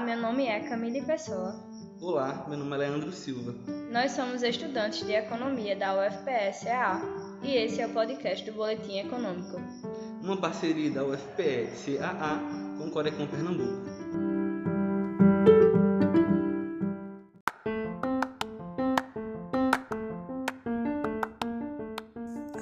Olá, meu nome é Camille Pessoa. Olá, meu nome é Leandro Silva. Nós somos estudantes de Economia da UFPS-EA e esse é o podcast do Boletim Econômico. Uma parceria da UFPS-AA com o Corecon Pernambuco.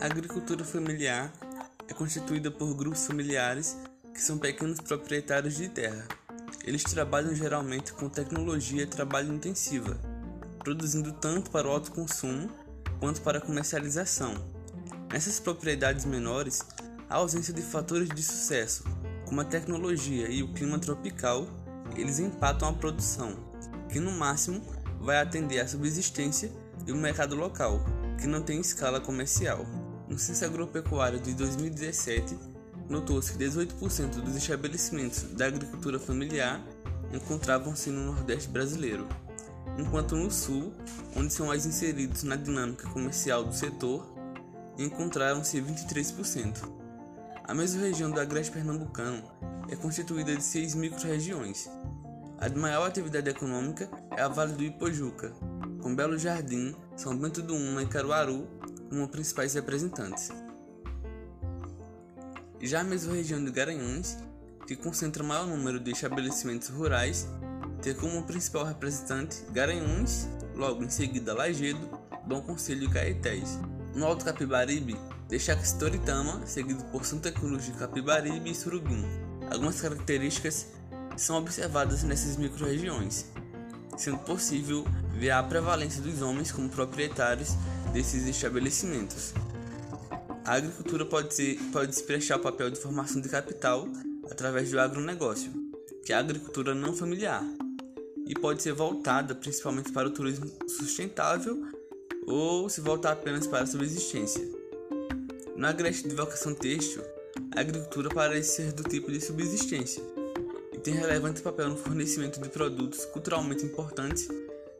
A agricultura familiar é constituída por grupos familiares que são pequenos proprietários de terra. Eles trabalham geralmente com tecnologia e trabalho intensiva, produzindo tanto para o autoconsumo quanto para a comercialização. Nessas propriedades menores, a ausência de fatores de sucesso, como a tecnologia e o clima tropical, eles empatam a produção, que no máximo vai atender à subsistência e o mercado local, que não tem escala comercial. No Censo Agropecuário de 2017, notou-se que 18% dos estabelecimentos da agricultura familiar encontravam-se no Nordeste brasileiro, enquanto no Sul, onde são mais inseridos na dinâmica comercial do setor, encontraram-se 23%. A mesorregião do Agreste Pernambucano é constituída de seis micro-regiões. A de maior atividade econômica é a Vale do Ipojuca, com Belo Jardim, São Bento do Una e Caruaru como principais representantes. Já a mesorregião de Garanhuns, que concentra o maior número de estabelecimentos rurais, tem como principal representante Garanhuns, logo em seguida Lagedo, Bom Conselho e Caetés. No Alto Capibaribe, destaca-se Toritama, seguido por Santa Cruz de Capibaribe e Surubim. Algumas características são observadas nessas microrregiões, sendo possível ver a prevalência dos homens como proprietários desses estabelecimentos. A agricultura pode, ser, pode se prestar o papel de formação de capital através do agronegócio, que é a agricultura não familiar, e pode ser voltada principalmente para o turismo sustentável ou se voltar apenas para a subsistência. Na agreste de vocação têxtil, a agricultura parece ser do tipo de subsistência e tem relevante papel no fornecimento de produtos culturalmente importantes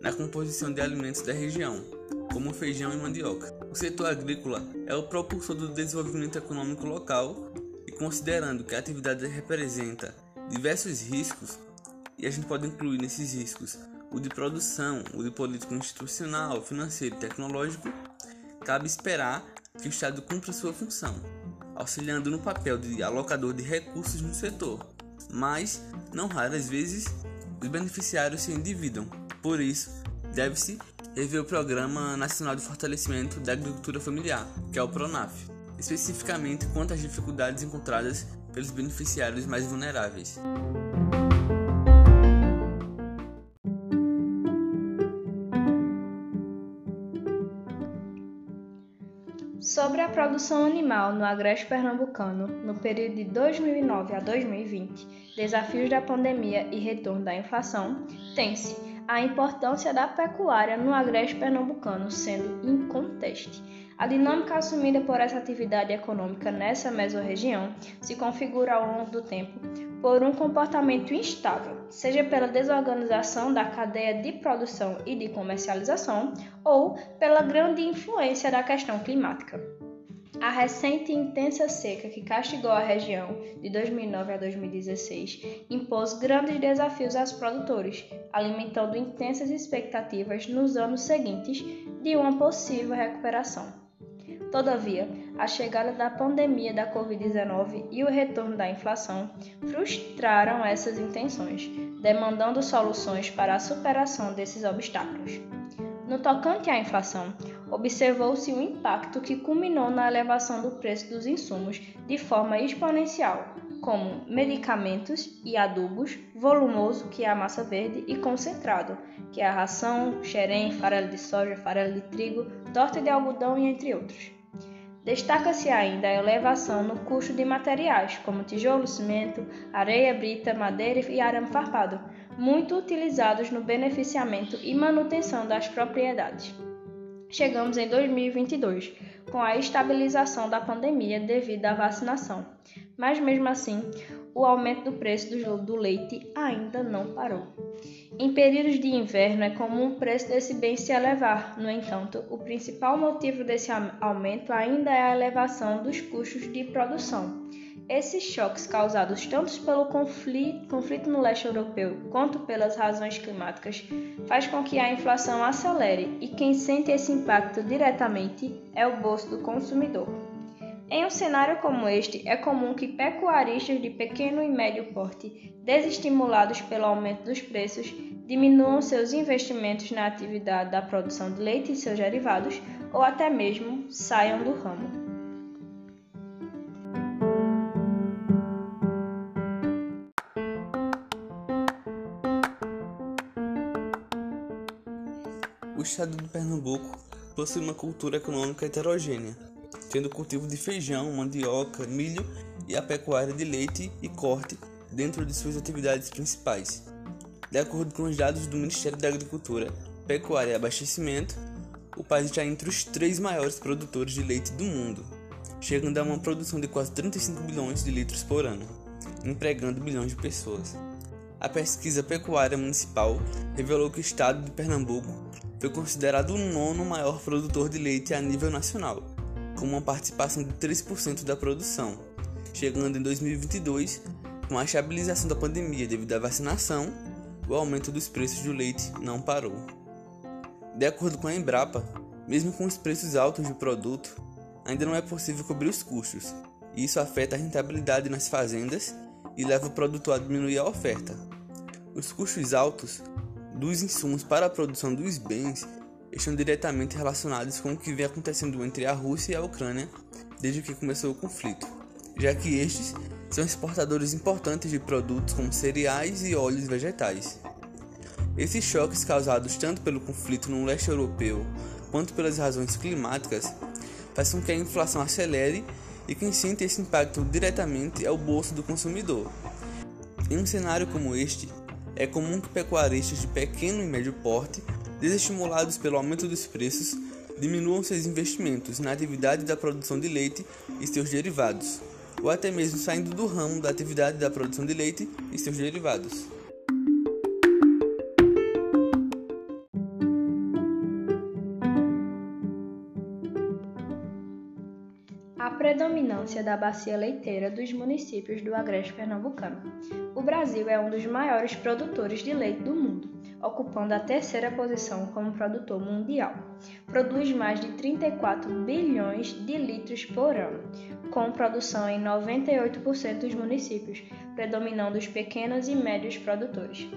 na composição de alimentos da região como feijão e mandioca. O setor agrícola é o propulsor do desenvolvimento econômico local e considerando que a atividade representa diversos riscos, e a gente pode incluir nesses riscos o de produção, o de político institucional, financeiro e tecnológico, cabe esperar que o Estado cumpra sua função, auxiliando no papel de alocador de recursos no setor, mas, não raras vezes, os beneficiários se endividam. Por isso, deve-se rever o Programa Nacional de Fortalecimento da Agricultura Familiar, que é o PRONAF, especificamente quanto às dificuldades encontradas pelos beneficiários mais vulneráveis. Sobre a produção animal no agreste pernambucano no período de 2009 a 2020, desafios da pandemia e retorno da inflação, tem-se a importância da pecuária no agreste pernambucano sendo inconteste. A dinâmica assumida por essa atividade econômica nessa mesorregião se configura ao longo do tempo por um comportamento instável, seja pela desorganização da cadeia de produção e de comercialização ou pela grande influência da questão climática. A recente e intensa seca que castigou a região de 2009 a 2016 impôs grandes desafios aos produtores, alimentando intensas expectativas nos anos seguintes de uma possível recuperação. Todavia, a chegada da pandemia da Covid-19 e o retorno da inflação frustraram essas intenções, demandando soluções para a superação desses obstáculos. No tocante à inflação, observou-se um impacto que culminou na elevação do preço dos insumos de forma exponencial, como medicamentos e adubos, volumoso, que é a massa verde, e concentrado, que é a ração, xerém, farelo de soja, farelo de trigo, torta de algodão e entre outros. Destaca-se ainda a elevação no custo de materiais, como tijolo, cimento, areia, brita, madeira e arame farpado, muito utilizados no beneficiamento e manutenção das propriedades. Chegamos em 2022, com a estabilização da pandemia devido à vacinação, mas mesmo assim, o aumento do preço do leite ainda não parou. Em períodos de inverno é comum o preço desse bem se elevar, no entanto, o principal motivo desse aumento ainda é a elevação dos custos de produção Esses choques causados tanto pelo conflito, conflito, no leste europeu quanto pelas razões climáticas faz com que a inflação acelere e quem sente esse impacto diretamente é o bolso do consumidor. Em um cenário como este, é comum que pecuaristas de pequeno e médio porte, desestimulados pelo aumento dos preços, diminuam seus investimentos na atividade da produção de leite e seus derivados ou até mesmo saiam do ramo. O estado de Pernambuco possui uma cultura econômica heterogênea, tendo o cultivo de feijão, mandioca, milho e a pecuária de leite e corte dentro de suas atividades principais. De acordo com os dados do Ministério da Agricultura, Pecuária e Abastecimento, o país está entre os três maiores produtores de leite do mundo, chegando a uma produção de quase 35 bilhões de litros por ano, empregando bilhões de pessoas. A pesquisa pecuária municipal revelou que o estado de Pernambuco foi considerado o nono maior produtor de leite a nível nacional, com uma participação de 3% da produção, chegando em 2022 com a estabilização da pandemia devido à vacinação, o aumento dos preços do leite não parou. De acordo com a Embrapa, mesmo com os preços altos do produto, ainda não é possível cobrir os custos, e isso afeta a rentabilidade nas fazendas e leva o produtor a diminuir a oferta. Os custos altos dos insumos para a produção dos bens estão diretamente relacionados com o que vem acontecendo entre a Rússia e a Ucrânia desde que começou o conflito, já que estes são exportadores importantes de produtos como cereais e óleos vegetais. Esses choques causados tanto pelo conflito no leste europeu quanto pelas razões climáticas fazem com que a inflação acelere e quem sente esse impacto diretamente é o bolso do consumidor. Em um cenário como este, é comum que pecuaristas de pequeno e médio porte, desestimulados pelo aumento dos preços, diminuam seus investimentos na atividade da produção de leite e seus derivados, ou até mesmo saindo do ramo da atividade da produção de leite e seus derivados. Predominância da bacia leiteira dos municípios do Agreste Pernambucano. O Brasil é um dos maiores produtores de leite do mundo, ocupando a terceira posição como produtor mundial. Produz mais de 34 bilhões de litros por ano, com produção em 98% dos municípios, predominando os pequenos e médios produtores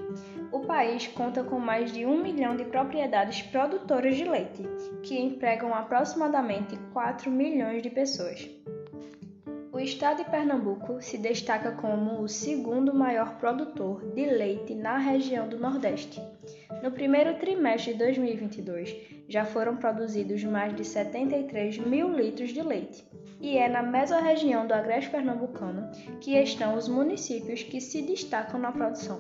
o país conta com mais de um milhão de propriedades produtoras de leite, que empregam aproximadamente 4 milhões de pessoas. Estado de Pernambuco se destaca como o segundo maior produtor de leite na região do Nordeste. No primeiro trimestre de 2022, já foram produzidos mais de 73 mil litros de leite, e é na mesorregião do Agreste Pernambucano que estão os municípios que se destacam na produção.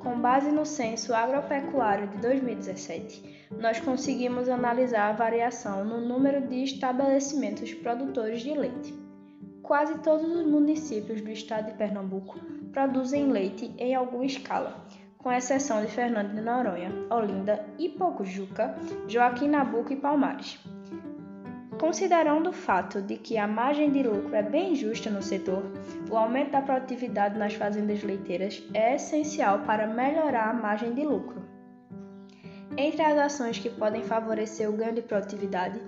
Com base no Censo Agropecuário de 2017, nós conseguimos analisar a variação no número de estabelecimentos produtores de leite. Quase todos os municípios do estado de Pernambuco produzem leite em alguma escala, com exceção de Fernando de Noronha, Olinda, Ipojuca, Joaquim Nabuco e Palmares. Considerando o fato de que a margem de lucro é bem justa no setor, o aumento da produtividade nas fazendas leiteiras é essencial para melhorar a margem de lucro. Entre as ações que podem favorecer o ganho de produtividade,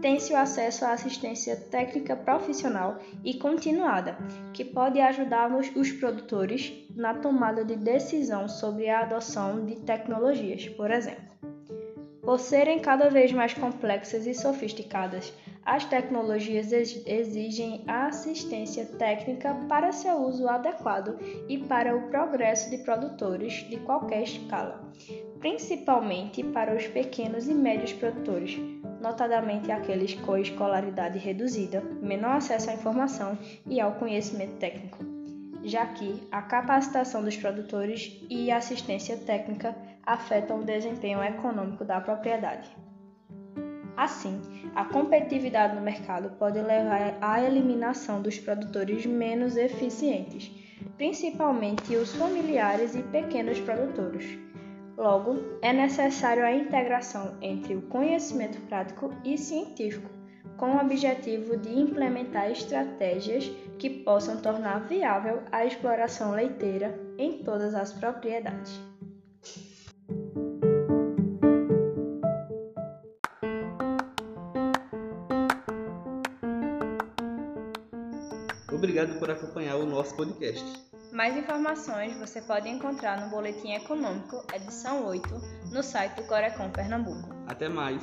tem-se o acesso à assistência técnica profissional e continuada, que pode ajudar os produtores na tomada de decisão sobre a adoção de tecnologias, por exemplo. Por serem cada vez mais complexas e sofisticadas, as tecnologias exigem assistência técnica para seu uso adequado e para o progresso de produtores de qualquer escala, principalmente para os pequenos e médios produtores, notadamente aqueles com escolaridade reduzida, menor acesso à informação e ao conhecimento técnico, já que a capacitação dos produtores e assistência técnica afetam o desempenho econômico da propriedade. Assim, a competitividade no mercado pode levar à eliminação dos produtores menos eficientes, principalmente os familiares e pequenos produtores. Logo, é necessário a integração entre o conhecimento prático e científico com o objetivo de implementar estratégias que possam tornar viável a exploração leiteira em todas as propriedades. Obrigado por acompanhar o nosso podcast. Mais informações você pode encontrar no Boletim Econômico, edição 8, no site do Corecon Pernambuco. Até mais!